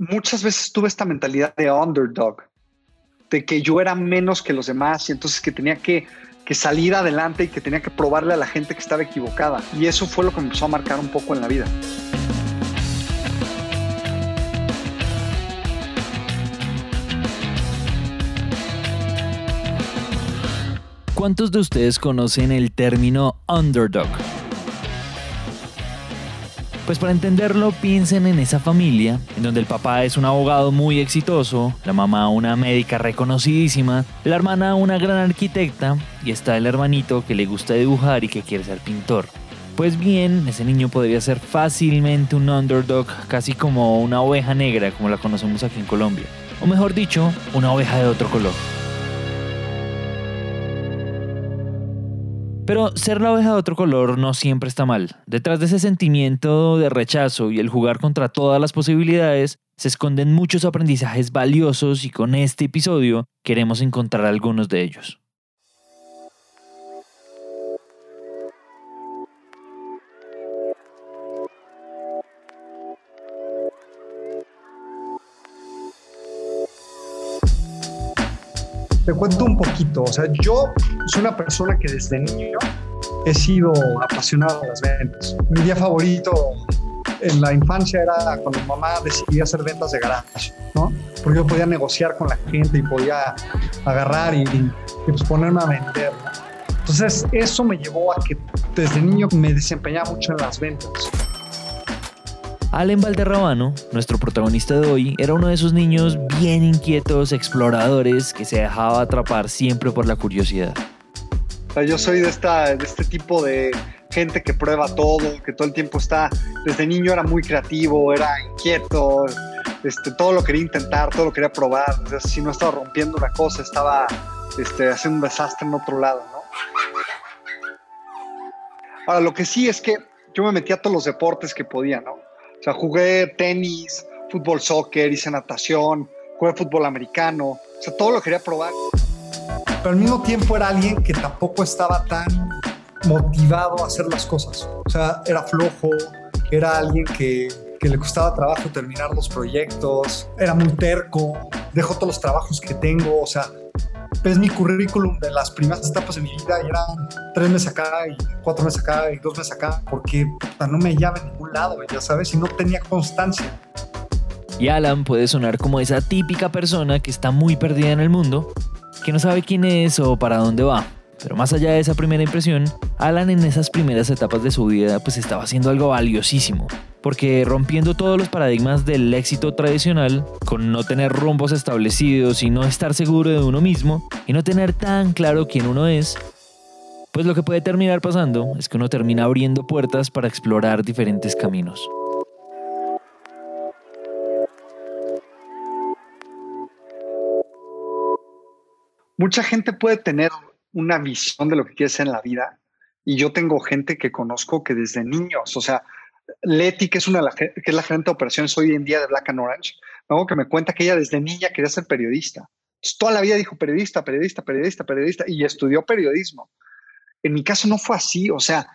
muchas veces tuve esta mentalidad de underdog, de que yo era menos que los demás y entonces que tenía que, salir adelante y que tenía que probarle a la gente que estaba equivocada. Y eso fue lo que me empezó a marcar un poco en la vida. ¿Cuántos de ustedes conocen el término underdog? Pues para entenderlo, piensen en esa familia, en donde el papá es un abogado muy exitoso, la mamá una médica reconocidísima, la hermana una gran arquitecta y está el hermanito que le gusta dibujar y que quiere ser pintor. Pues bien, ese niño podría ser fácilmente un underdog, casi como una oveja negra como la conocemos aquí en Colombia. O mejor dicho, una oveja de otro color. Pero ser la oveja de otro color no siempre está mal. Detrás de ese sentimiento de rechazo y el jugar contra todas las posibilidades, se esconden muchos aprendizajes valiosos y con este episodio queremos encontrar algunos de ellos. Te cuento un poquito, o sea, yo soy una persona que desde niño he sido apasionado de las ventas. Mi día favorito en la infancia era cuando mamá decidía hacer ventas de garage, ¿no? Porque yo podía negociar con la gente y podía agarrar y, y pues ponerme a vender, ¿no? Entonces, eso me llevó a que desde niño me desempeñaba mucho en las ventas. Allen Valderrabano, nuestro protagonista de hoy, era uno de esos niños bien inquietos, exploradores, que se dejaba atrapar siempre por la curiosidad. yo soy de, esta, de este tipo de gente que prueba todo, que todo el tiempo está, desde niño era muy creativo, era inquieto, este, todo lo quería intentar, todo lo quería probar. si no estaba rompiendo una cosa, estaba este, haciendo un desastre en otro lado, ¿no? Ahora, lo que sí es que yo me metía a todos los deportes que podía, ¿no? O sea, jugué tenis, fútbol, soccer, hice natación, jugué fútbol americano. O sea, todo lo quería probar. Pero al mismo tiempo era alguien que tampoco estaba tan motivado a hacer las cosas. O sea, era flojo, era alguien que, que le costaba trabajo terminar los proyectos, era muy terco, dejó todos los trabajos que tengo, o sea, ves mi currículum de las primeras etapas de mi vida y eran tres meses acá y cuatro meses acá y dos meses acá porque no me hallaba en lado, ya sabes, y no tenía constancia. Y Alan puede sonar como esa típica persona que está muy perdida en el mundo, que no sabe quién es o para dónde va. Pero más allá de esa primera impresión, Alan en esas primeras etapas de su vida pues estaba haciendo algo valiosísimo, porque rompiendo todos los paradigmas del éxito tradicional, con no tener rumbos establecidos y no estar seguro de uno mismo, y no tener tan claro quién uno es, pues lo que puede terminar pasando es que uno termina abriendo puertas para explorar diferentes caminos. Mucha gente puede tener una visión de lo que quiere ser en la vida. Y yo tengo gente que conozco que desde niños, o sea, Leti, que es una que es la gerente de operaciones hoy en día de Black and Orange, luego que me cuenta que ella desde niña quería ser periodista. toda la vida dijo periodista, periodista, periodista, periodista y estudió periodismo. En mi caso no fue así, o sea,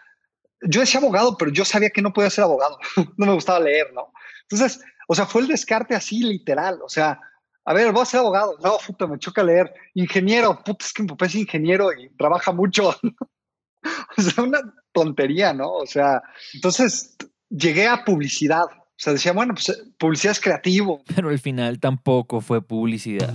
yo decía abogado, pero yo sabía que no podía ser abogado, no me gustaba leer, ¿no? Entonces, o sea, fue el descarte así literal, o sea, a ver, voy a ser abogado. No, puta, me choca leer. Ingeniero, puta, es que mi papá es ingeniero y trabaja mucho. o sea, una tontería, ¿no? O sea, entonces llegué a publicidad. O sea, decía, bueno, pues publicidad es creativo. Pero al final tampoco fue publicidad.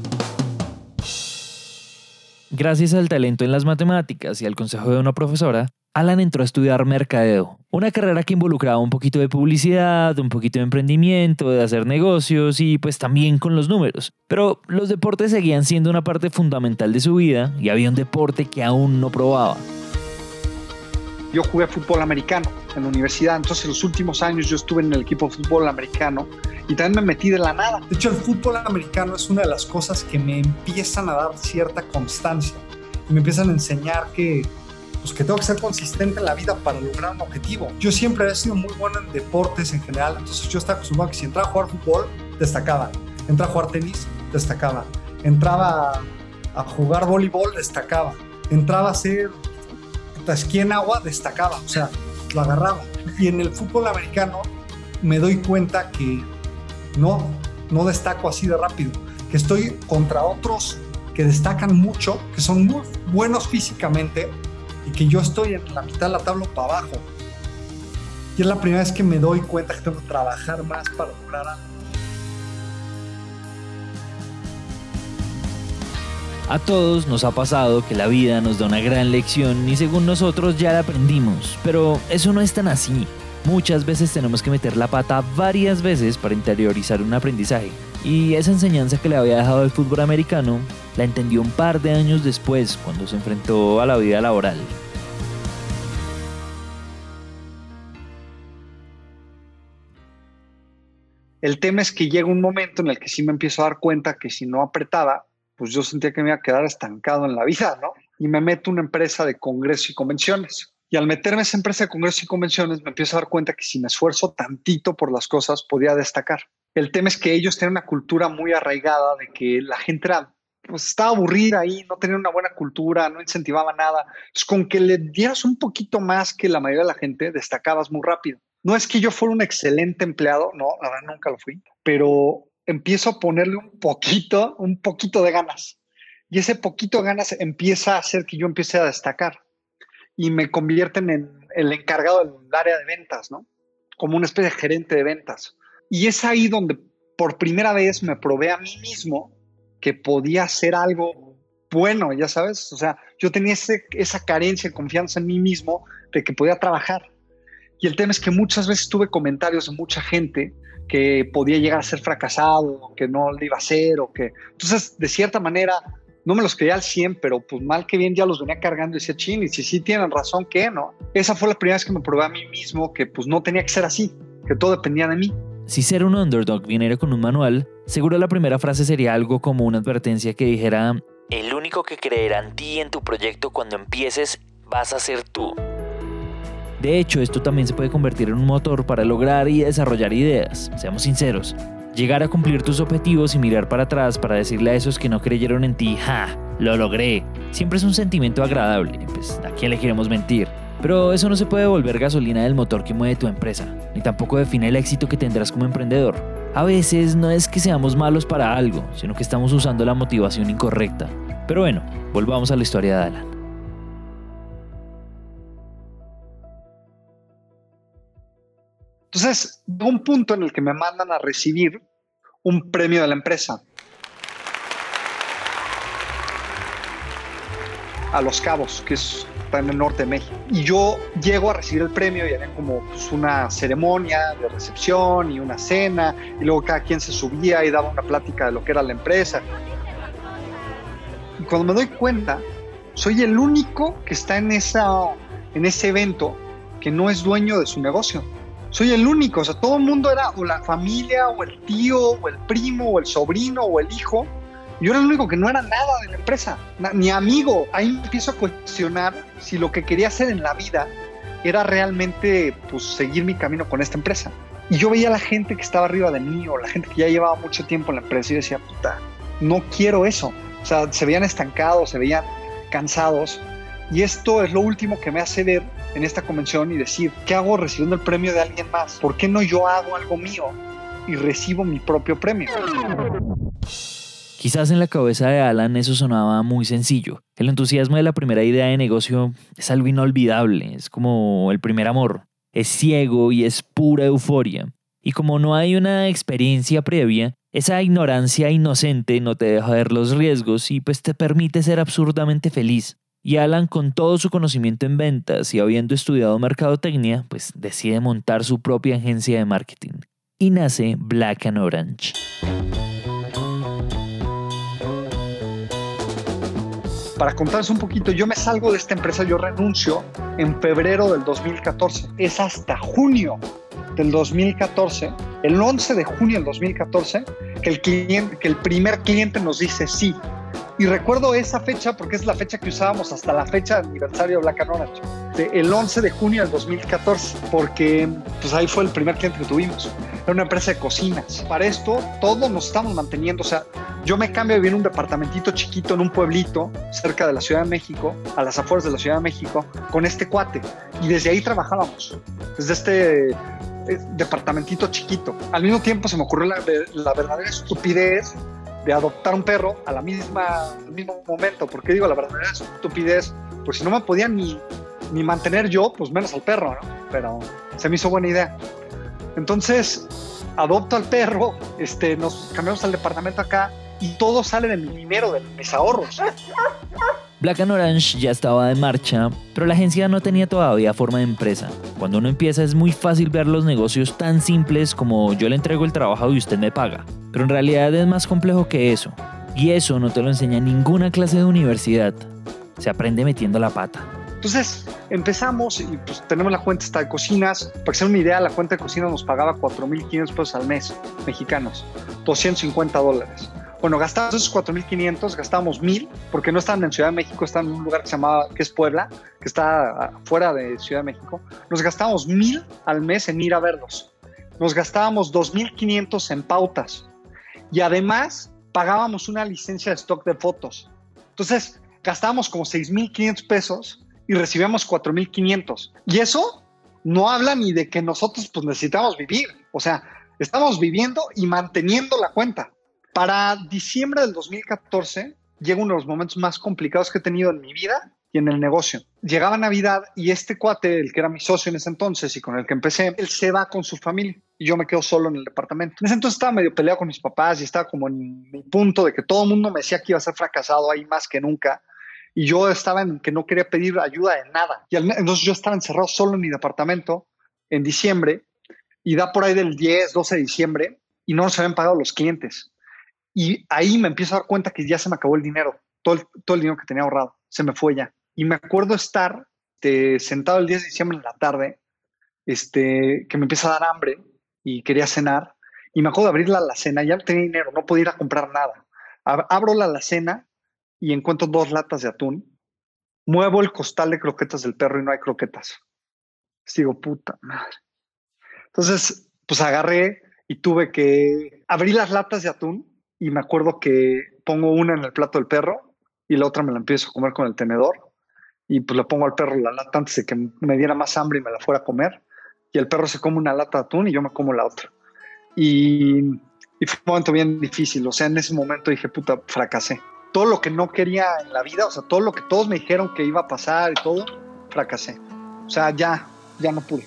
Gracias al talento en las matemáticas y al consejo de una profesora, Alan entró a estudiar mercadeo, una carrera que involucraba un poquito de publicidad, un poquito de emprendimiento, de hacer negocios y pues también con los números. Pero los deportes seguían siendo una parte fundamental de su vida y había un deporte que aún no probaba. Yo jugué fútbol americano en la universidad, entonces en los últimos años yo estuve en el equipo de fútbol americano y también me metí de la nada. De hecho, el fútbol americano es una de las cosas que me empiezan a dar cierta constancia y me empiezan a enseñar que pues que tengo que ser consistente en la vida para lograr un objetivo. Yo siempre he sido muy bueno en deportes en general, entonces yo estaba acostumbrado a que si entraba a jugar fútbol, destacaba. Entraba a jugar tenis, destacaba. Entraba a jugar voleibol, destacaba. Entraba a hacer esquí en agua, destacaba. O sea, lo agarraba. Y en el fútbol americano me doy cuenta que no, no destaco así de rápido, que estoy contra otros que destacan mucho, que son muy buenos físicamente y que yo estoy en la mitad de la tabla para abajo. Y es la primera vez que me doy cuenta que tengo que trabajar más para lograr algo. A todos nos ha pasado que la vida nos da una gran lección y según nosotros ya la aprendimos, pero eso no es tan así. Muchas veces tenemos que meter la pata varias veces para interiorizar un aprendizaje. Y esa enseñanza que le había dejado el fútbol americano la entendió un par de años después, cuando se enfrentó a la vida laboral. El tema es que llega un momento en el que sí me empiezo a dar cuenta que si no apretaba, pues yo sentía que me iba a quedar estancado en la vida, ¿no? Y me meto en una empresa de congresos y convenciones. Y al meterme en esa empresa de congresos y convenciones, me empiezo a dar cuenta que si me esfuerzo tantito por las cosas, podía destacar. El tema es que ellos tienen una cultura muy arraigada de que la gente era, pues estaba aburrida ahí, no tenía una buena cultura, no incentivaba nada. Entonces, con que le dieras un poquito más que la mayoría de la gente, destacabas muy rápido. No es que yo fuera un excelente empleado, no, la verdad nunca lo fui, pero empiezo a ponerle un poquito, un poquito de ganas. Y ese poquito de ganas empieza a hacer que yo empiece a destacar y me convierten en el encargado del área de ventas, ¿no? Como una especie de gerente de ventas. Y es ahí donde por primera vez me probé a mí mismo que podía hacer algo bueno, ya sabes. O sea, yo tenía esa carencia de confianza en mí mismo de que podía trabajar. Y el tema es que muchas veces tuve comentarios de mucha gente que podía llegar a ser fracasado, que no lo iba a hacer, o que... Entonces, de cierta manera, no me los creía al 100, pero pues mal que bien ya los venía cargando y decía, chin, y si sí tienen razón, ¿qué, no? Esa fue la primera vez que me probé a mí mismo que pues no tenía que ser así, que todo dependía de mí. Si ser un underdog viniera con un manual, seguro la primera frase sería algo como una advertencia que dijera, el único que creerá en ti y en tu proyecto cuando empieces vas a ser tú. De hecho, esto también se puede convertir en un motor para lograr y desarrollar ideas, seamos sinceros. Llegar a cumplir tus objetivos y mirar para atrás para decirle a esos que no creyeron en ti, ¡ja! Lo logré. Siempre es un sentimiento agradable, pues a quién le queremos mentir. Pero eso no se puede volver gasolina del motor que mueve tu empresa, ni tampoco define el éxito que tendrás como emprendedor. A veces no es que seamos malos para algo, sino que estamos usando la motivación incorrecta. Pero bueno, volvamos a la historia de Alan. Entonces, de un punto en el que me mandan a recibir un premio de la empresa. A Los Cabos, que es, está en el norte de México. Y yo llego a recibir el premio y había como pues, una ceremonia de recepción y una cena, y luego cada quien se subía y daba una plática de lo que era la empresa. Y cuando me doy cuenta, soy el único que está en, esa, en ese evento que no es dueño de su negocio soy el único, o sea, todo el mundo era o la familia, o el tío, o el primo, o el sobrino, o el hijo. Yo era el único que no era nada de la empresa, ni amigo. Ahí empiezo a cuestionar si lo que quería hacer en la vida era realmente pues, seguir mi camino con esta empresa. Y yo veía a la gente que estaba arriba de mí o la gente que ya llevaba mucho tiempo en la empresa y decía, puta, no quiero eso. O sea, se veían estancados, se veían cansados. Y esto es lo último que me hace ver en esta convención y decir, ¿qué hago recibiendo el premio de alguien más? ¿Por qué no yo hago algo mío y recibo mi propio premio? Quizás en la cabeza de Alan eso sonaba muy sencillo. El entusiasmo de la primera idea de negocio es algo inolvidable, es como el primer amor. Es ciego y es pura euforia. Y como no hay una experiencia previa, esa ignorancia inocente no te deja ver los riesgos y pues te permite ser absurdamente feliz. Y Alan, con todo su conocimiento en ventas y habiendo estudiado mercadotecnia, pues decide montar su propia agencia de marketing. Y nace Black and Orange. Para contarles un poquito, yo me salgo de esta empresa, yo renuncio en febrero del 2014. Es hasta junio del 2014, el 11 de junio del 2014, que el, cliente, que el primer cliente nos dice sí, y recuerdo esa fecha porque es la fecha que usábamos hasta la fecha de aniversario de Black and Orange, el 11 de junio del 2014, porque pues ahí fue el primer cliente que tuvimos. Era una empresa de cocinas. Para esto, todos nos estamos manteniendo. O sea, yo me cambio de vivir en un departamentito chiquito en un pueblito cerca de la Ciudad de México, a las afueras de la Ciudad de México, con este cuate. Y desde ahí trabajábamos. Desde este eh, departamentito chiquito. Al mismo tiempo se me ocurrió la, la verdadera estupidez de adoptar un perro a la misma, al mismo momento. Porque digo, la verdadera estupidez, pues si no me podía ni, ni mantener yo, pues menos al perro, ¿no? Pero se me hizo buena idea. Entonces, adopto al perro, este, nos cambiamos al departamento acá y todo sale de mi dinero, de mis ahorros. Black and Orange ya estaba de marcha, pero la agencia no tenía todavía forma de empresa. Cuando uno empieza es muy fácil ver los negocios tan simples como yo le entrego el trabajo y usted me paga. Pero en realidad es más complejo que eso. Y eso no te lo enseña ninguna clase de universidad. Se aprende metiendo la pata. Entonces empezamos y pues tenemos la cuenta esta de cocinas. Para que sea una idea, la cuenta de cocinas nos pagaba 4.500 pesos al mes mexicanos, 250 dólares. Bueno, gastamos esos 4.500, gastamos 1.000, porque no estaban en Ciudad de México, están en un lugar que se llamaba, que es Puebla, que está fuera de Ciudad de México. Nos gastábamos 1.000 al mes en ir a verlos. Nos gastábamos 2.500 en pautas. Y además pagábamos una licencia de stock de fotos. Entonces, gastábamos como 6.500 pesos y recibíamos 4.500. Y eso no habla ni de que nosotros pues necesitamos vivir. O sea, estamos viviendo y manteniendo la cuenta. Para diciembre del 2014 llega uno de los momentos más complicados que he tenido en mi vida y en el negocio. Llegaba Navidad y este cuate, el que era mi socio en ese entonces y con el que empecé, él se va con su familia y yo me quedo solo en el departamento. En ese entonces estaba medio peleado con mis papás y estaba como en mi punto de que todo el mundo me decía que iba a ser fracasado ahí más que nunca. Y yo estaba en que no quería pedir ayuda de nada. Y entonces yo estaba encerrado solo en mi departamento en diciembre y da por ahí del 10, 12 de diciembre y no nos habían pagado los clientes. Y ahí me empiezo a dar cuenta que ya se me acabó el dinero, todo el, todo el dinero que tenía ahorrado, se me fue ya. Y me acuerdo estar este, sentado el 10 de diciembre en la tarde, este, que me empieza a dar hambre y quería cenar. Y me acuerdo de abrir la alacena, ya no tenía dinero, no podía ir a comprar nada. Abro la alacena y encuentro dos latas de atún. Muevo el costal de croquetas del perro y no hay croquetas. Digo, puta madre. Entonces, pues agarré y tuve que abrir las latas de atún y me acuerdo que pongo una en el plato del perro y la otra me la empiezo a comer con el tenedor y pues le pongo al perro la lata antes de que me diera más hambre y me la fuera a comer y el perro se come una lata de atún y yo me como la otra. Y, y fue un momento bien difícil, o sea, en ese momento dije, puta, fracasé. Todo lo que no quería en la vida, o sea, todo lo que todos me dijeron que iba a pasar y todo, fracasé. O sea, ya, ya no pude.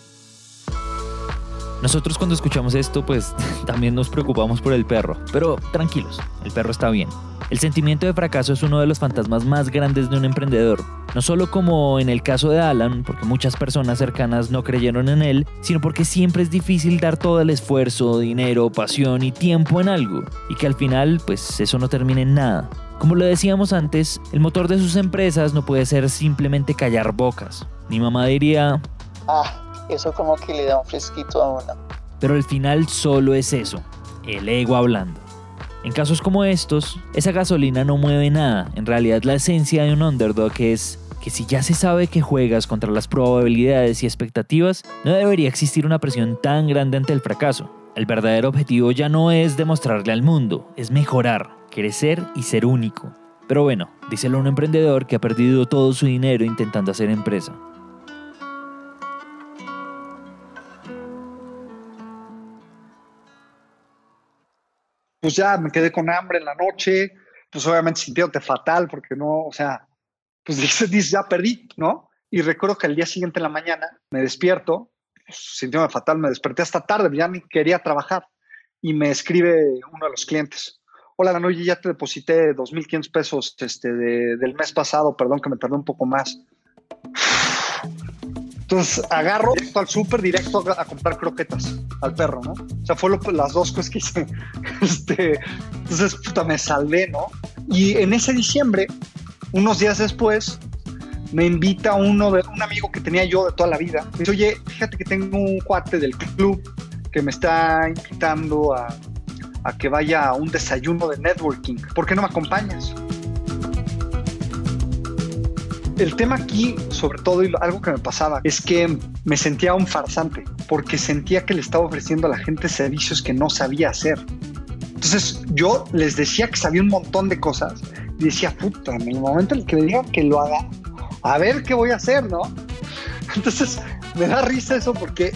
Nosotros cuando escuchamos esto, pues también nos preocupamos por el perro, pero tranquilos, el perro está bien. El sentimiento de fracaso es uno de los fantasmas más grandes de un emprendedor, no solo como en el caso de Alan, porque muchas personas cercanas no creyeron en él, sino porque siempre es difícil dar todo el esfuerzo, dinero, pasión y tiempo en algo, y que al final, pues eso no termine en nada. Como lo decíamos antes, el motor de sus empresas no puede ser simplemente callar bocas. Mi mamá diría... Ah, eso como que le da un fresquito a uno. Pero al final solo es eso, el ego hablando. En casos como estos, esa gasolina no mueve nada. En realidad la esencia de un underdog es que si ya se sabe que juegas contra las probabilidades y expectativas, no debería existir una presión tan grande ante el fracaso. El verdadero objetivo ya no es demostrarle al mundo, es mejorar, crecer y ser único. Pero bueno, díselo a un emprendedor que ha perdido todo su dinero intentando hacer empresa. Pues ya me quedé con hambre en la noche, pues obviamente sintiéndote fatal porque no, o sea, pues dices, ya perdí, ¿no? Y recuerdo que el día siguiente en la mañana me despierto, pues, sintiéndome fatal, me desperté hasta tarde, ya ni quería trabajar y me escribe uno de los clientes. Hola, noche ya te deposité 2.500 pesos este, del mes pasado, perdón que me tardé un poco más. Entonces agarro al súper directo a, comprar croquetas al perro, ¿no? O sea, fue las dos cosas que hice. Este, entonces, puta, me salvé, ¿no? Y en ese diciembre, unos días después, me invita uno de un amigo que tenía yo de toda la vida. Me dice, oye, fíjate que tengo un cuate del club que me está invitando a que vaya a un desayuno de networking. ¿Por qué no me acompañas? El tema aquí, sobre todo, y algo que me pasaba, es que me sentía un farsante, porque sentía que le estaba ofreciendo a la gente servicios que no sabía hacer. Entonces yo les decía que sabía un montón de cosas y decía, puta, en el momento en el que le diga que lo haga, a ver qué voy a hacer, ¿no? Entonces me da risa eso porque,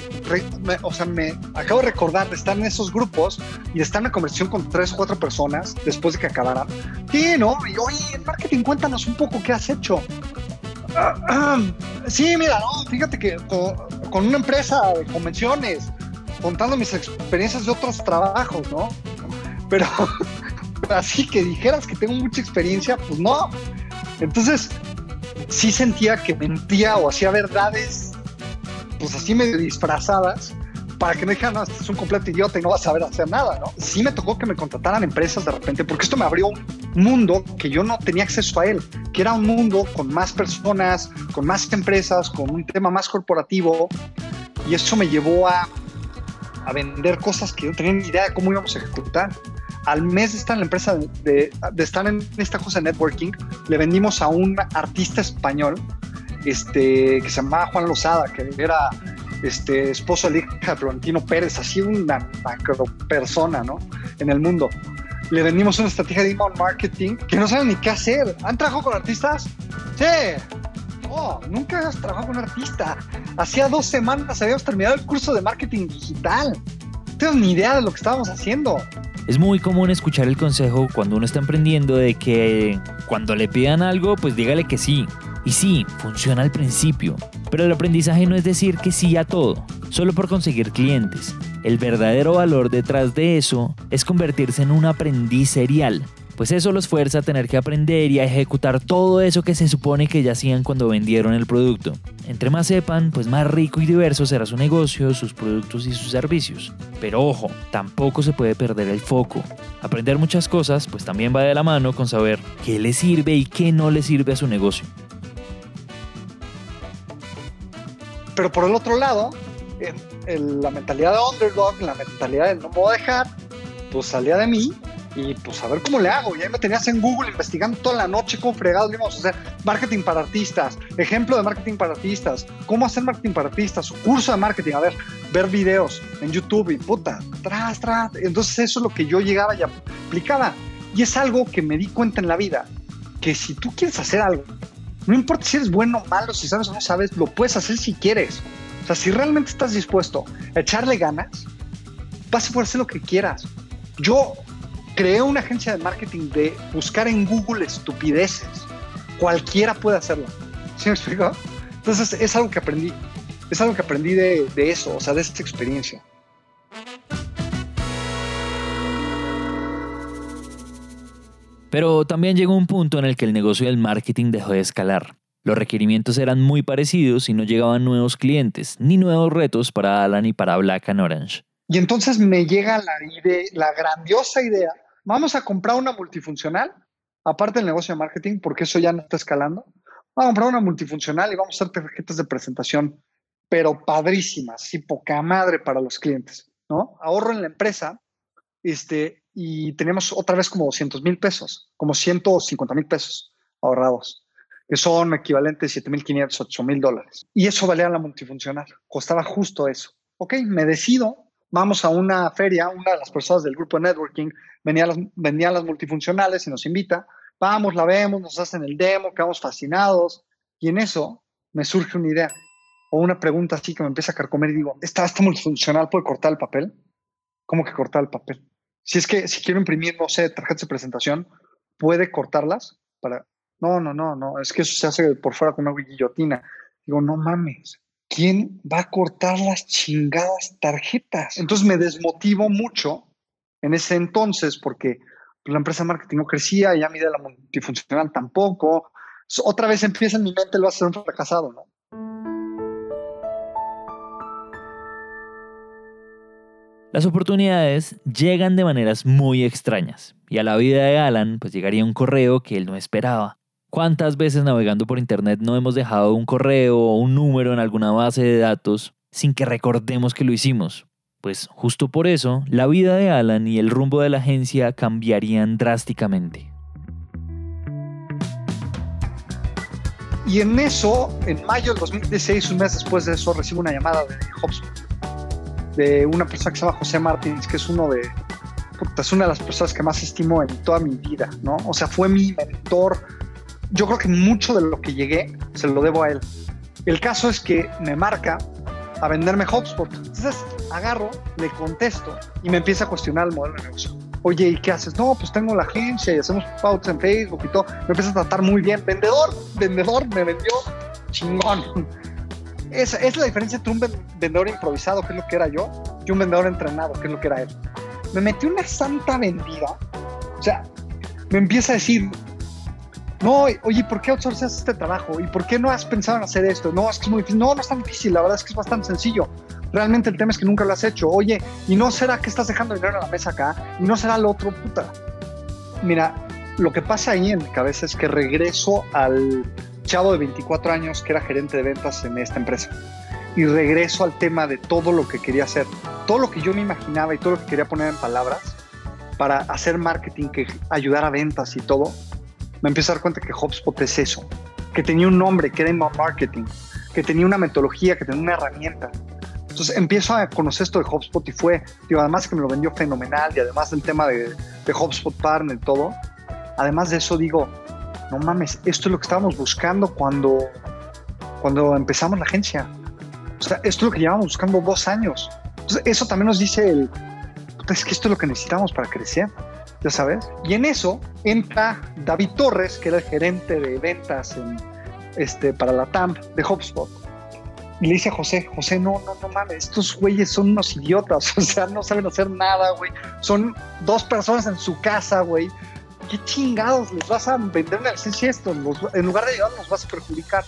o sea, me acabo de recordar de estar en esos grupos y de estar en una conversación con tres o cuatro personas después de que acabaran. Sí, ¿no? Y oye, en marketing, cuéntanos un poco qué has hecho. sí, mira, no, fíjate que con, una empresa de convenciones, contando mis experiencias de otros trabajos, ¿no? Pero así que dijeras que tengo mucha experiencia, pues no. Entonces, sí sentía que mentía o hacía verdades pues así medio disfrazadas para que no dijeran, no, este es un completo idiota y no vas a saber hacer nada, ¿no? Sí me tocó que me contrataran empresas de repente, porque esto me abrió un mundo que yo no tenía acceso a él, que era un mundo con más personas, con más empresas, con un tema más corporativo, y eso me llevó a, a vender cosas que yo no tenía ni idea de cómo íbamos a ejecutar. Al mes de estar en la empresa, de, de estar en esta cosa de networking, le vendimos a un artista español este, que se llamaba Juan Lozada, que era este, esposo de Florentino Pérez, así una macro persona, ¿no? En el mundo. Le vendimos una estrategia de inbound marketing que no saben ni qué hacer. ¿Han trabajado con artistas? Sí. No, nunca has trabajado con un artista. Hacía dos semanas habíamos terminado el curso de marketing digital. No tengo ni idea de lo que estábamos haciendo. Es muy común escuchar el consejo cuando uno está emprendiendo de que cuando le pidan algo, pues dígale que sí. Y sí, funciona al principio, pero el aprendizaje no es decir que sí a todo, solo por conseguir clientes. El verdadero valor detrás de eso es convertirse en un aprendiz serial, pues eso los fuerza a tener que aprender y a ejecutar todo eso que se supone que ya hacían cuando vendieron el producto. Entre más sepan, pues más rico y diverso será su negocio, sus productos y sus servicios. Pero ojo, tampoco se puede perder el foco. Aprender muchas cosas, pues también va de la mano con saber qué le sirve y qué no le sirve a su negocio. Pero por el otro lado, en, la mentalidad de underdog, la mentalidad de no puedo dejar, pues salía de mí y pues a ver cómo le hago. Y ahí me tenías en Google investigando toda la noche cómo fregados íbamos a hacer marketing para artistas, ejemplo de marketing para artistas, cómo hacer marketing para artistas, curso de marketing, a ver, ver videos en YouTube y puta, tras, tras. Entonces eso es lo que yo llegaba y aplicaba. Y es algo que me di cuenta en la vida, que si tú quieres hacer algo no importa si eres bueno o malo, si sabes o no sabes, lo puedes hacer si quieres. O sea, si realmente estás dispuesto a echarle ganas, vas a poder hacer lo que quieras. Yo creé una agencia de marketing de buscar en Google estupideces. Cualquiera puede hacerlo. ¿Sí me explico? Entonces es algo que aprendí. Es algo que aprendí de, de eso, o sea, de esta experiencia. Pero también llegó un punto en el que el negocio del marketing dejó de escalar. Los requerimientos eran muy parecidos y no llegaban nuevos clientes, ni nuevos retos para Alan y para Black and Orange. Y entonces me llega la, idea, la grandiosa idea, vamos a comprar una multifuncional, aparte del negocio de marketing, porque eso ya no está escalando. Vamos a comprar una multifuncional y vamos a hacer tarjetas de presentación, pero padrísimas, y poca madre para los clientes, ¿no? Ahorro en la empresa, este, y teníamos otra vez como 200 mil pesos, como 150 mil pesos ahorrados, que son equivalentes a 7 mil 500, 8 mil dólares. Y eso valía la multifuncional, costaba justo eso. Ok, me decido, vamos a una feria, una de las personas del grupo de networking venía las, las multifuncionales y nos invita, vamos, la vemos, nos hacen el demo, quedamos fascinados y en eso me surge una idea o una pregunta así que me empieza a carcomer y digo, ¿esta, esta multifuncional puede cortar el papel? ¿Cómo que cortar el papel? Si es que si quiero imprimir, no sé, tarjetas de presentación, puede cortarlas para. No, no, no, no. Es que eso se hace por fuera con una guillotina. Digo, no mames. ¿Quién va a cortar las chingadas tarjetas? Entonces me desmotivo mucho en ese entonces porque pues, la empresa de marketing no crecía, ya mi idea la multifuncional tampoco. Otra vez empieza en mi mente, lo va a ser un fracasado, ¿no? Las oportunidades llegan de maneras muy extrañas y a la vida de Alan pues llegaría un correo que él no esperaba. ¿Cuántas veces navegando por internet no hemos dejado un correo o un número en alguna base de datos sin que recordemos que lo hicimos? Pues justo por eso, la vida de Alan y el rumbo de la agencia cambiarían drásticamente. Y en eso, en mayo del 2016, un mes después de eso, recibo una llamada de HubSpot de una persona que se llama José Martins, que es uno de, es una de las personas que más estimo en toda mi vida, ¿no? O sea, fue mi mentor. Yo creo que mucho de lo que llegué se lo debo a él. El caso es que me marca a venderme HubSpot. Entonces agarro, le contesto y me empieza a cuestionar el modelo de negocio. Oye, ¿y qué haces? No, pues tengo la agencia y hacemos pautas en Facebook y todo. Me empieza a tratar muy bien. Vendedor, vendedor, me vendió chingón. Esa, es la diferencia entre un vendedor improvisado, que es lo que era yo, y un vendedor entrenado, que es lo que era él. Me metí una santa vendida. O sea, me empieza a decir, no, oye, ¿por qué outsources este trabajo? ¿Y por qué no has pensado en hacer esto? No, es que es muy difícil. No, no es tan difícil, la verdad es que es bastante sencillo. Realmente el tema es que nunca lo has hecho. Oye, ¿y no será que estás dejando dinero en la mesa acá? ¿Y no será lo otro, puta? Mira, lo que pasa ahí en mi cabeza es que regreso al chavo de 24 años que era gerente de ventas en esta empresa. Y regreso al tema de todo lo que quería hacer, todo lo que yo me imaginaba y todo lo que quería poner en palabras para hacer marketing que ayudara a ventas y todo. Me empiezo a dar cuenta que HubSpot es eso, que tenía un nombre, que era inbound marketing, que tenía una metodología, que tenía una herramienta. Entonces empiezo a conocer esto de HubSpot y fue, digo, además que me lo vendió fenomenal y además del tema de, de HubSpot Partner y todo, además de eso digo, no mames, esto es lo que estábamos buscando cuando, cuando empezamos la agencia. O sea, esto es lo que llevamos buscando dos años. Entonces, eso también nos dice el, es que esto es lo que necesitamos para crecer, ya sabes. Y en eso entra David Torres, que era el gerente de ventas en, este, para la TAMP de HubSpot. Y le dice a José, José, no, no, no mames, estos güeyes son unos idiotas, o sea, no saben hacer nada, güey. Son dos personas en su casa, güey. ¿Qué chingados les vas a vender una licencia esto? en lugar de ayudar, nos vas a perjudicar.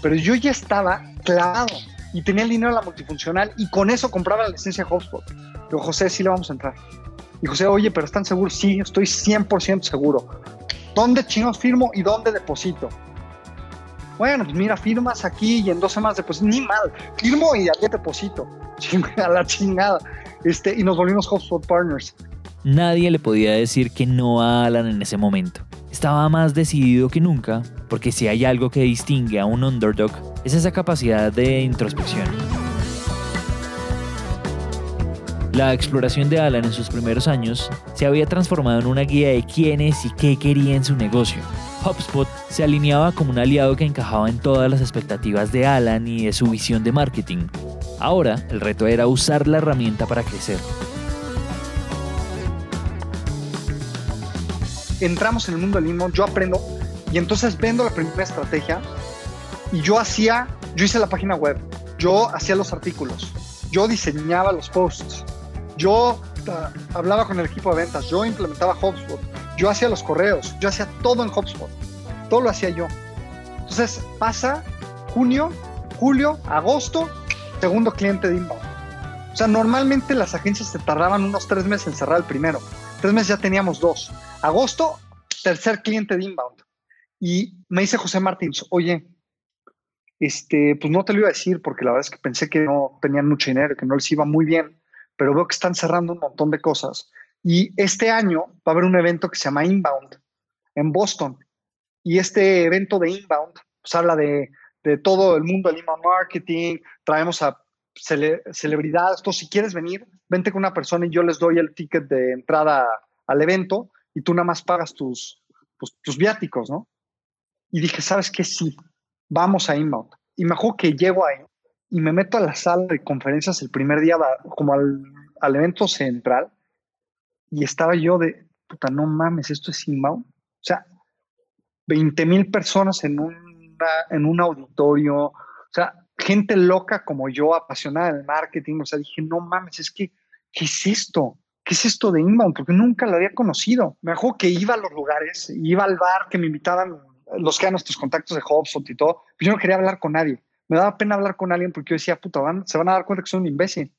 Pero yo ya estaba clavado y tenía el dinero de la multifuncional y con eso compraba la licencia HubSpot. Digo, José, sí le vamos a entrar. Y José, oye, pero ¿están seguros? Sí, estoy 100% seguro. ¿Dónde chingados firmo y dónde deposito? Bueno, pues mira, firmas aquí y en dos semanas deposito. Ni mal, firmo y aquí deposito. A la chingada. Este, y nos volvimos HubSpot Partners. Nadie le podía decir que no a Alan en ese momento. Estaba más decidido que nunca, porque si hay algo que distingue a un underdog, es esa capacidad de introspección. La exploración de Alan en sus primeros años se había transformado en una guía de quiénes y qué quería en su negocio. HubSpot se alineaba como un aliado que encajaba en todas las expectativas de Alan y de su visión de marketing. Ahora, el reto era usar la herramienta para crecer. Entramos en el mundo del inbound, yo aprendo y entonces vendo la primera estrategia y yo hacía, yo hice la página web, yo hacía los artículos, yo diseñaba los posts, yo uh, hablaba con el equipo de ventas, yo implementaba HubSpot, yo hacía los correos, yo hacía todo en HubSpot, todo lo hacía yo. Entonces pasa junio, julio, agosto, segundo cliente de inbound. O sea, normalmente las agencias se tardaban unos tres meses en cerrar el primero. Tres meses ya teníamos dos. Agosto, tercer cliente de inbound. Y me dice José Martins, oye, este, pues no te lo iba a decir porque la verdad es que pensé que no tenían mucho dinero, que no les iba muy bien pero veo que están cerrando un montón de cosas. Y este año va a haber un evento que se llama Inbound en Boston. Y este evento de Inbound pues, habla de, de todo el mundo del inbound marketing, traemos a celebridades. Entonces, si quieres venir, vente con una persona y yo les doy el ticket de entrada al evento y tú nada más pagas tus, pues, tus viáticos, ¿no? Y dije, ¿sabes qué? Sí, vamos a Inbound. Y me acuerdo que llego ahí y me meto a la sala de conferencias el primer día, como al, al evento central, y estaba yo de, puta, no mames, esto es inbound. O sea, 20 mil personas en, una, en un auditorio, o sea, gente loca como yo, apasionada del marketing. O sea, dije, no mames, es que, ¿qué es esto? ¿Qué es esto de inbound? Porque nunca lo había conocido. Me acuerdo que iba a los lugares, iba al bar que me invitaban los que eran nuestros contactos de HubSpot y todo, pero yo no quería hablar con nadie me daba pena hablar con alguien porque yo decía, puta, van, se van a dar cuenta que soy un imbécil.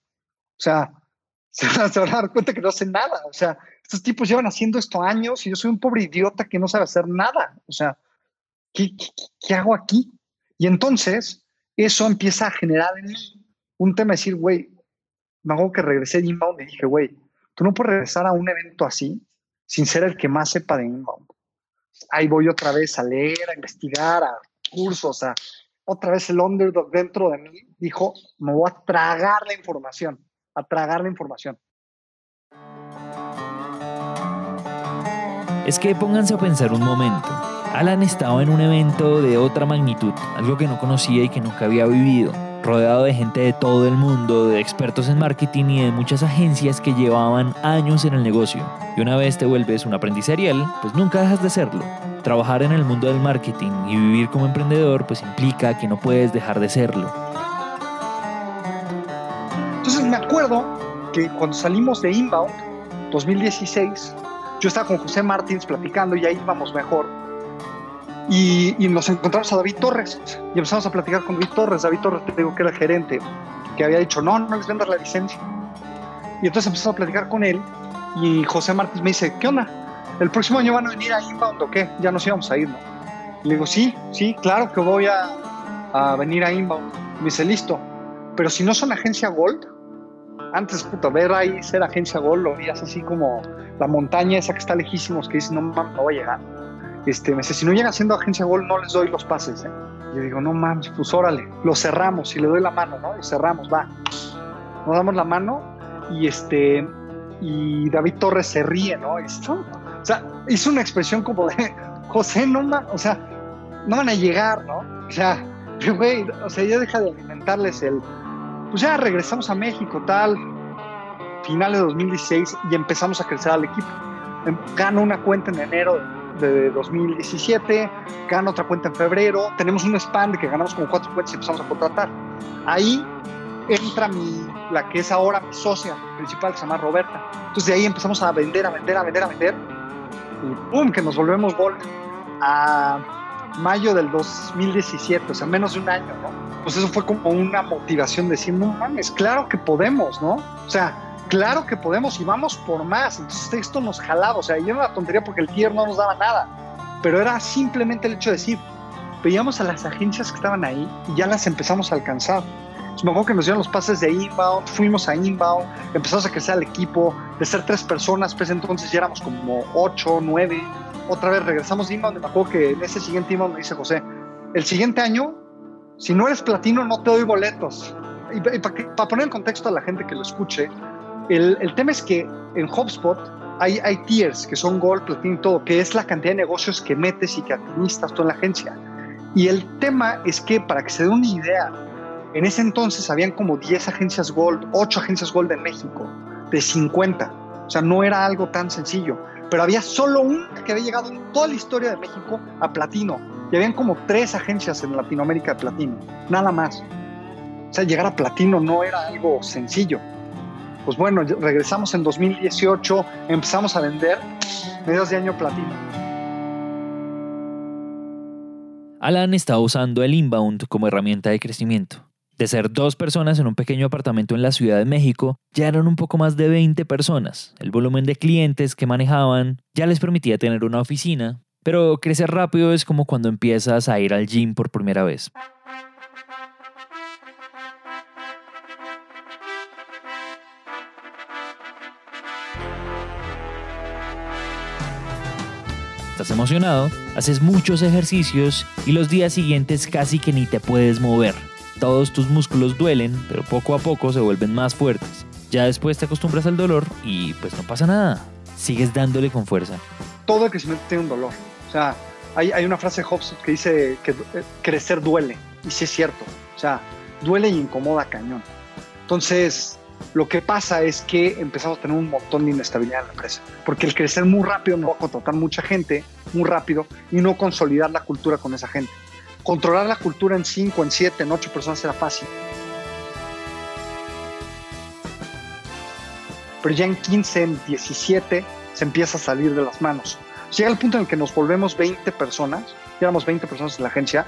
O sea, se van, a dar cuenta que no sé nada. O sea, estos tipos llevan haciendo esto años y yo soy un pobre idiota que no sabe hacer nada. O sea, ¿qué, qué, hago aquí? Y entonces eso empieza a generar en mí un tema de decir, güey, me hago que regresé de inbound y dije, güey, tú no puedes regresar a un evento así sin ser el que más sepa de inbound. Ahí voy otra vez a leer, a investigar, a cursos, a otra vez el underdog dentro de mí dijo, me voy a tragar la información, a tragar la información. Es que pónganse a pensar un momento. Alan estaba en un evento de otra magnitud, algo que no conocía y que nunca había vivido. rodeado de gente de todo el mundo, de expertos en marketing y de muchas agencias que llevaban años en el negocio. Y una vez te vuelves un aprendiz serial, pues nunca dejas de serlo. Trabajar en el mundo del marketing y vivir como emprendedor pues implica que no puedes dejar de serlo. Entonces me acuerdo que cuando salimos de Inbound 2016, yo estaba con José Martins platicando y ahí íbamos mejor. Y, y, nos encontramos a David Torres y empezamos a platicar con David Torres. David Torres, te digo que era el gerente, que había dicho, no, no les vendas la licencia. Y entonces empezamos a platicar con él y José Martins me dice, ¿qué onda? ¿El próximo año van a venir a Inbound o qué? Ya nos íbamos a ir, ¿no? Le digo, sí, sí, claro que voy a, a venir a Inbound. Me dice, listo, pero si no son agencia Gold, antes, puta, ver ahí ser agencia Gold, lo veías así como la montaña esa que está lejísimos, que dice, no no va a llegar. Este, me dice, si no llega siendo agencia Gold, no les doy los pases. ¿eh? Y yo digo, no mames, pues órale, lo cerramos y le doy la mano, ¿no? Lo cerramos, va. Nos damos la mano y este, y David Torres se ríe, ¿no? Esto, o sea, hizo una expresión como de, José, no mames, o sea, no van a llegar, ¿no? O sea, güey, o sea, ya deja de alimentarles el, pues ya regresamos a México, tal, finales de 2016 y empezamos a crecer al equipo. Gano una cuenta en enero de 2017, gano otra cuenta en febrero, tenemos un span de que ganamos como cuatro cuentas y empezamos a contratar. Ahí entra mi, la que es ahora mi socia principal, que se llama Roberta. Entonces de ahí empezamos a vender, a vender, a vender, a vender. Y ¡pum! que nos volvemos Gold. A mayo del 2017, o sea, menos de un año, ¿no? Pues eso fue como una motivación de decir, no mames, claro que podemos, ¿no? O sea, claro que podemos y vamos por más. Entonces esto nos jalaba, o sea, y era una tontería porque el tier no nos daba nada, pero era simplemente el hecho de decir, veíamos a las agencias que estaban ahí y ya las empezamos a alcanzar. Me acuerdo que nos dieron los pases de inbound, fuimos a inbound, empezamos a crecer el equipo, de ser tres personas, pues entonces ya éramos como ocho, nueve. Otra vez regresamos de inbound y me acuerdo que en ese siguiente inbound me dice José, el siguiente año, si no eres platino, no te doy boletos. Y, para pa poner en contexto a la gente que lo escuche, el, tema es que en HubSpot hay, hay tiers que son Gold, Platino y todo, que es la cantidad de negocios que metes y que administras tú en la agencia. Y el tema es que, para que se dé una idea, en ese entonces habían como 10 agencias Gold, 8 agencias Gold en México, de 50. O sea, no era algo tan sencillo. Pero había solo una que había llegado en toda la historia de México a Platino. Y habían como tres agencias en Latinoamérica de Platino, nada más. O sea, llegar a Platino no era algo sencillo pues bueno, regresamos en 2018, empezamos a vender medios de año platino. Alan estaba usando el inbound como herramienta de crecimiento. De ser dos personas en un pequeño apartamento en la Ciudad de México, ya eran un poco más de 20 personas. El volumen de clientes que manejaban ya les permitía tener una oficina, pero crecer rápido es como cuando empiezas a ir al gym por primera vez. Estás emocionado, haces muchos ejercicios y los días siguientes casi que ni te puedes mover. Todos tus músculos duelen, pero poco a poco se vuelven más fuertes. Ya después te acostumbras al dolor y pues no pasa nada. Sigues dándole con fuerza. Todo el crecimiento tiene un dolor. O sea, hay, una frase de Hobbes que dice que crecer duele. Y sí es cierto. O sea, duele y incomoda cañón. Entonces, lo que pasa es que empezamos a tener un montón de inestabilidad en la empresa, porque el crecer muy rápido no va a contratar mucha gente muy rápido y no consolidar la cultura con esa gente. Controlar la cultura en 5, en 7, en 8 personas era fácil. Pero ya en 15, en 17 se empieza a salir de las manos. Llega el punto en el que nos volvemos 20 personas, éramos 20 personas en la agencia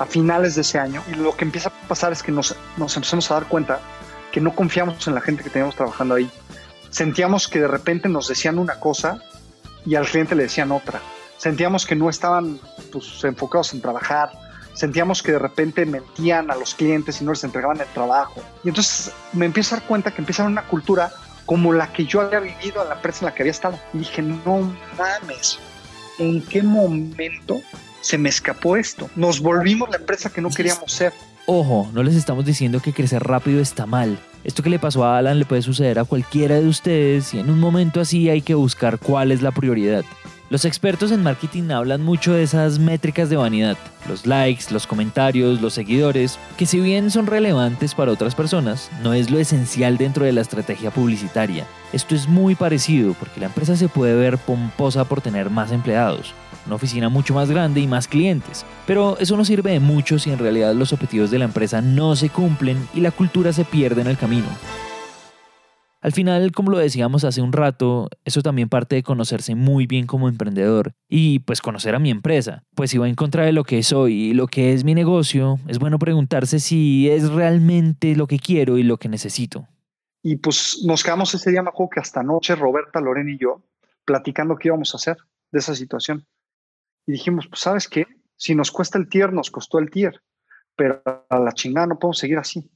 a finales de ese año y lo que empieza a pasar es que nos, nos empezamos a dar cuenta que no confiamos en la gente que teníamos trabajando ahí. Sentíamos que de repente nos decían una cosa y al cliente le decían otra. Sentíamos que no estaban pues, enfocados en trabajar. Sentíamos que de repente mentían a los clientes y no les entregaban el trabajo. Y entonces me empiezo a dar cuenta que empieza una cultura como la que yo había vivido en la empresa en la que había estado. Y dije, no mames, ¿en qué momento se me escapó esto? Nos volvimos la empresa que no queríamos ser. Ojo, no les estamos diciendo que crecer rápido está mal. Esto que le pasó a Alan le puede suceder a cualquiera de ustedes y en un momento así hay que buscar cuál es la prioridad. Los expertos en marketing hablan mucho de esas métricas de vanidad, los likes, los comentarios, los seguidores, que si bien son relevantes para otras personas, no es lo esencial dentro de la estrategia publicitaria. Esto es muy parecido porque la empresa se puede ver pomposa por tener más empleados, una oficina mucho más grande y más clientes, pero eso no sirve de mucho si en realidad los objetivos de la empresa no se cumplen y la cultura se pierde en el camino. Al final, como lo decíamos hace un rato, eso también parte de conocerse muy bien como emprendedor y pues conocer a mi empresa. Pues si va en contra de lo que soy y lo que es mi negocio, es bueno preguntarse si es realmente lo que quiero y lo que necesito. Y pues nos quedamos ese día, me que hasta noche Roberta, Lorena y yo platicando qué íbamos a hacer de esa situación. Y dijimos, pues sabes qué, si nos cuesta el tier, nos costó el tier, pero a la chingada no podemos seguir así.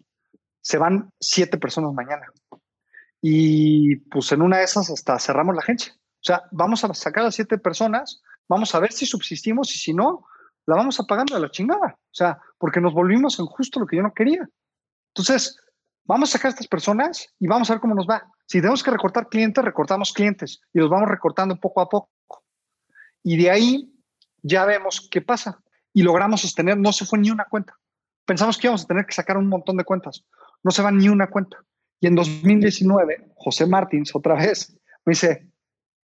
Se van siete personas mañana y pues en una de esas hasta cerramos la agencia. O sea, vamos a sacar a siete personas, vamos a ver si subsistimos y si no, la vamos a pagar a la chingada. O sea, porque nos volvimos en justo lo que yo no quería. Entonces, vamos a sacar a estas personas y vamos a ver cómo nos va. Si tenemos que recortar clientes, recortamos clientes y los vamos recortando poco a poco. Y de ahí ya vemos qué pasa. Y logramos sostener, no se fue ni una cuenta. Pensamos que íbamos a tener que sacar un montón de cuentas. No se va ni una cuenta. Y en 2019, José Martins, otra vez, me dice,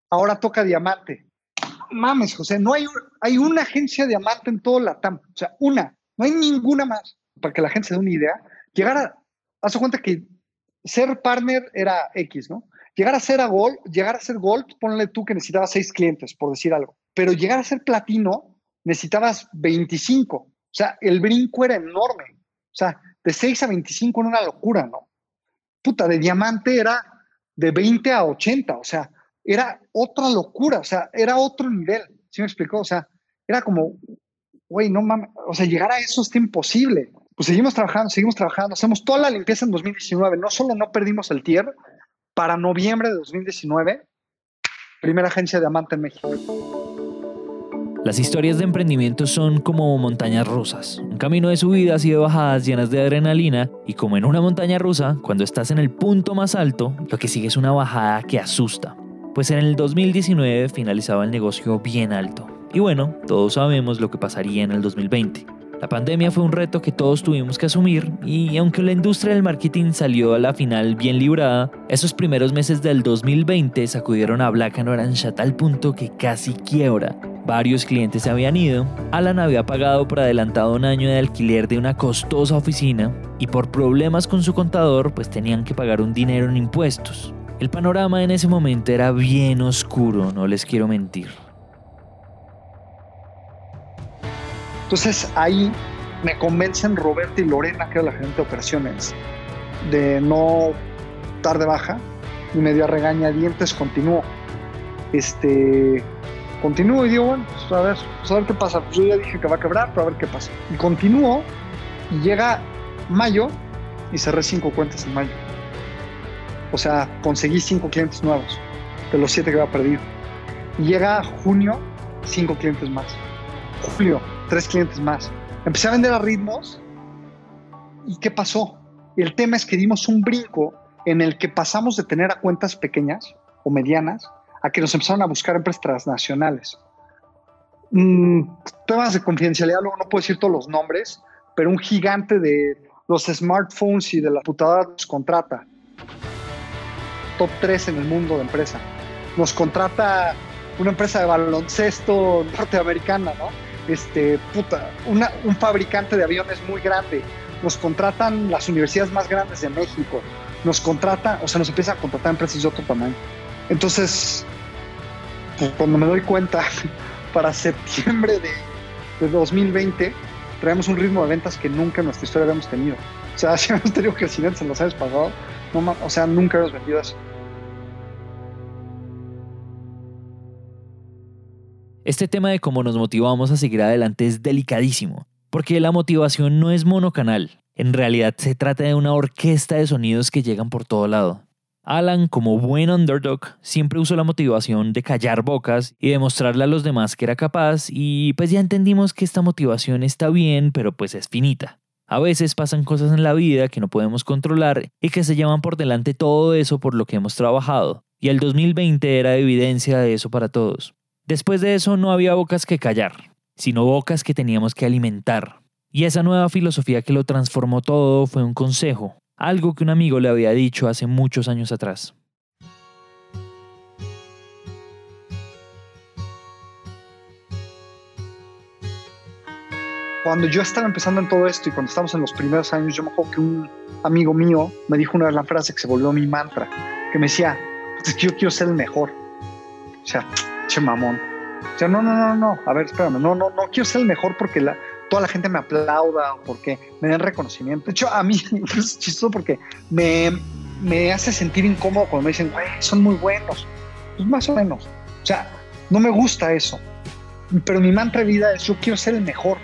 ahora toca diamante. Mames, José, no hay, hay una agencia de diamante en todo la TAM. O sea, una, no hay ninguna más. Para que la gente se dé una idea, llegar a, haz cuenta que ser partner era X, ¿no? Llegar a ser a Gold, llegar a ser Gold, ponle tú que necesitabas seis clientes, por decir algo. Pero llegar a ser platino, necesitabas 25. O sea, el brinco era enorme. O sea, de 6 a 25 era una locura, ¿no? Puta, de diamante era de 20 a 80, o sea, era otra locura, o sea, era otro nivel, ¿sí me explicó? O sea, era como, güey, no mames, o sea, llegar a eso está imposible. Pues seguimos trabajando, seguimos trabajando, hacemos toda la limpieza en 2019, no solo no perdimos el tier, para noviembre de 2019, primera agencia de diamante en México. Las historias de emprendimiento son como montañas rusas, un camino de subidas y de bajadas llenas de adrenalina y como en una montaña rusa, cuando estás en el punto más alto, lo que sigue es una bajada que asusta. Pues en el 2019 finalizaba el negocio bien alto. Y bueno, todos sabemos lo que pasaría en el 2020. La pandemia fue un reto que todos tuvimos que asumir y aunque la industria del marketing salió a la final bien librada, esos primeros meses del 2020 sacudieron a Black Orange a tal punto que casi quiebra Varios clientes se habían ido, Alan había pagado por adelantado un año de alquiler de una costosa oficina y por problemas con su contador pues tenían que pagar un dinero en impuestos. El panorama en ese momento era bien oscuro, no les quiero mentir. Entonces ahí me convencen Roberto y Lorena, que era la gerente de operaciones, de no dar de baja y medio a regañadientes continuó. Este, Continúo y digo, bueno, pues a ver, pues a ver qué pasa. Pues yo ya dije que va a quebrar, pero a ver qué pasa. Y continúo y llega mayo y cerré cinco cuentas en mayo. O sea, conseguí cinco clientes nuevos de los siete que había perdido. Y llega junio, cinco clientes más. Julio, tres clientes más. Empecé a vender a ritmos. ¿Y qué pasó? El tema es que dimos un brinco en el que pasamos de tener a cuentas pequeñas o medianas a que nos empezaron a buscar empresas transnacionales. Mm, temas de confidencialidad, luego no puedo decir todos los nombres, pero un gigante de los smartphones y de la computadora nos contrata. Top 3 en el mundo de empresa. Nos contrata una empresa de baloncesto norteamericana, ¿no? Este, puta, un fabricante de aviones muy grande. Nos contratan las universidades más grandes de México. Nos contrata, o sea, nos empiezan a contratar empresas de otro tamaño. Entonces, pues, cuando me doy cuenta, para septiembre de, 2020, traemos un ritmo de ventas que nunca en nuestra historia habíamos tenido. O sea, si hemos tenido crecimientos en los años pasados, o sea, nunca hemos vendido eso. Este tema de cómo nos motivamos a seguir adelante es delicadísimo, porque la motivación no es monocanal. En realidad se trata de una orquesta de sonidos que llegan por todo lado. Alan, como buen underdog, siempre usó la motivación de callar bocas y demostrarle a los demás que era capaz y pues ya entendimos que esta motivación está bien, pero pues es finita. A veces pasan cosas en la vida que no podemos controlar y que se llevan por delante todo eso por lo que hemos trabajado, y el 2020 era evidencia de eso para todos. Después de eso no había bocas que callar, sino bocas que teníamos que alimentar. Y esa nueva filosofía que lo transformó todo fue un consejo, algo que un amigo le había dicho hace muchos años atrás. Cuando yo estaba empezando en todo esto y cuando estábamos en los primeros años, yo me acuerdo que un amigo mío me dijo una la frase que se volvió mi mantra, que me decía, es que yo quiero ser el mejor. O sea, che mamón. O sea, no, no, no, no, a ver, espérame, no, no, no quiero ser el mejor porque toda la gente me aplauda o porque me den reconocimiento. De hecho, a mí es chistoso porque me, me hace sentir incómodo cuando me dicen, güey, son muy buenos. Pues más o menos. O sea, no me gusta eso. Pero mi mantra de vida es, yo quiero ser el mejor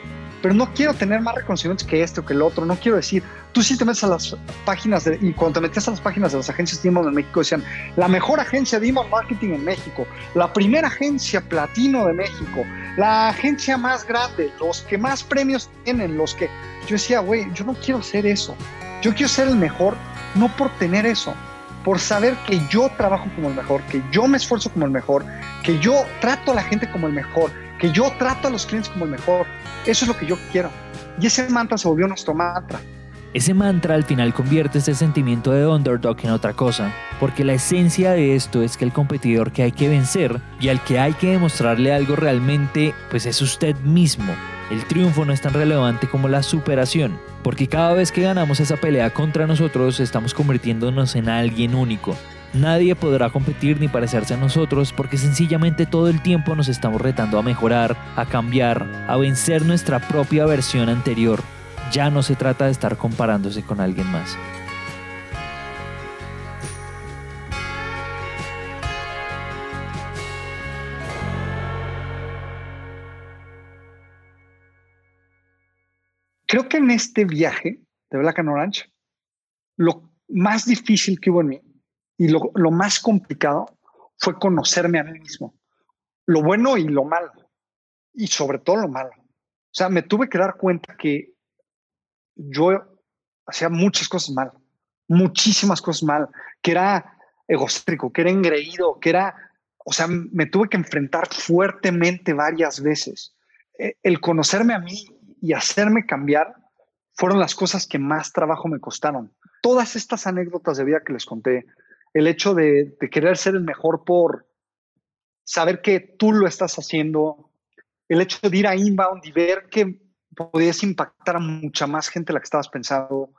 pero no quiero tener más reconocimientos que este o que el otro. No quiero decir, tú sí te metes a las páginas de, y cuando te metías a las páginas de las agencias de inbound en México decían, la mejor agencia de inbound marketing en México, la primera agencia platino de México, la agencia más grande, los que más premios tienen, los que... Yo decía, güey, yo no quiero ser eso. Yo quiero ser el mejor, no por tener eso, por saber que yo trabajo como el mejor, que yo me esfuerzo como el mejor, que yo trato a la gente como el mejor, que yo trato a los clientes como el mejor. Eso es lo que yo quiero. Y ese mantra se volvió nuestro mantra. Ese mantra al final convierte ese sentimiento de underdog en otra cosa, porque la esencia de esto es que el competidor que hay que vencer y al que hay que demostrarle algo realmente, pues es usted mismo. El triunfo no es tan relevante como la superación, porque cada vez que ganamos esa pelea contra nosotros estamos convirtiéndonos en alguien único, Nadie podrá competir ni parecerse a nosotros porque sencillamente todo el tiempo nos estamos retando a mejorar, a cambiar, a vencer nuestra propia versión anterior. Ya no se trata de estar comparándose con alguien más. Creo que en este viaje de Black and Orange, lo más difícil que hubo en mí y lo, más complicado fue conocerme a mí mismo, lo bueno y lo malo, y sobre todo lo malo. O sea, me tuve que dar cuenta que yo hacía muchas cosas mal, muchísimas cosas mal, que era egocéntrico, que era engreído, que era, o sea, me tuve que enfrentar fuertemente varias veces. E, el conocerme a mí y hacerme cambiar fueron las cosas que más trabajo me costaron. Todas estas anécdotas de vida que les conté, el hecho de, querer ser el mejor por saber que tú lo estás haciendo, el hecho de ir a inbound y ver que podías impactar a mucha más gente de la que estabas pensando,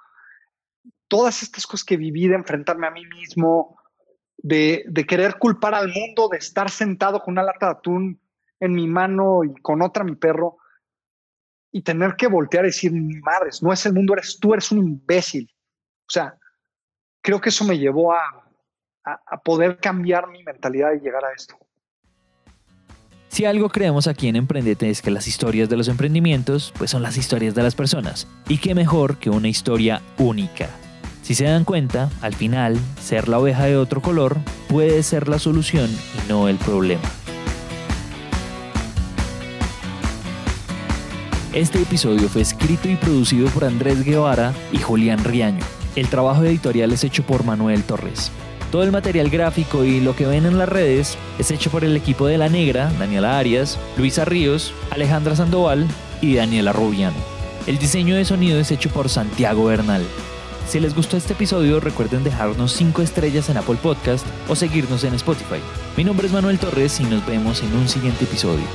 todas estas cosas que viví de enfrentarme a mí mismo, de, querer culpar al mundo, de estar sentado con una lata de atún en mi mano y con otra mi perro, y tener que voltear y decir, madres, no es el mundo, eres tú, eres un imbécil. O sea, creo que eso me llevó a, a, poder cambiar mi mentalidad y llegar a esto. Si algo creemos aquí en Emprendete es que las historias de los emprendimientos pues son las historias de las personas. Y qué mejor que una historia única. Si se dan cuenta, al final, ser la oveja de otro color puede ser la solución y no el problema. Este episodio fue escrito y producido por Andrés Guevara y Julián Riaño. El trabajo editorial es hecho por Manuel Torres. Todo el material gráfico y lo que ven en las redes es hecho por el equipo de La Negra, Daniela Arias, Luisa Ríos, Alejandra Sandoval y Daniela Rubiano. El diseño de sonido es hecho por Santiago Bernal. Si les gustó este episodio, recuerden dejarnos 5 estrellas en Apple Podcast o seguirnos en Spotify. Mi nombre es Manuel Torres y nos vemos en un siguiente episodio.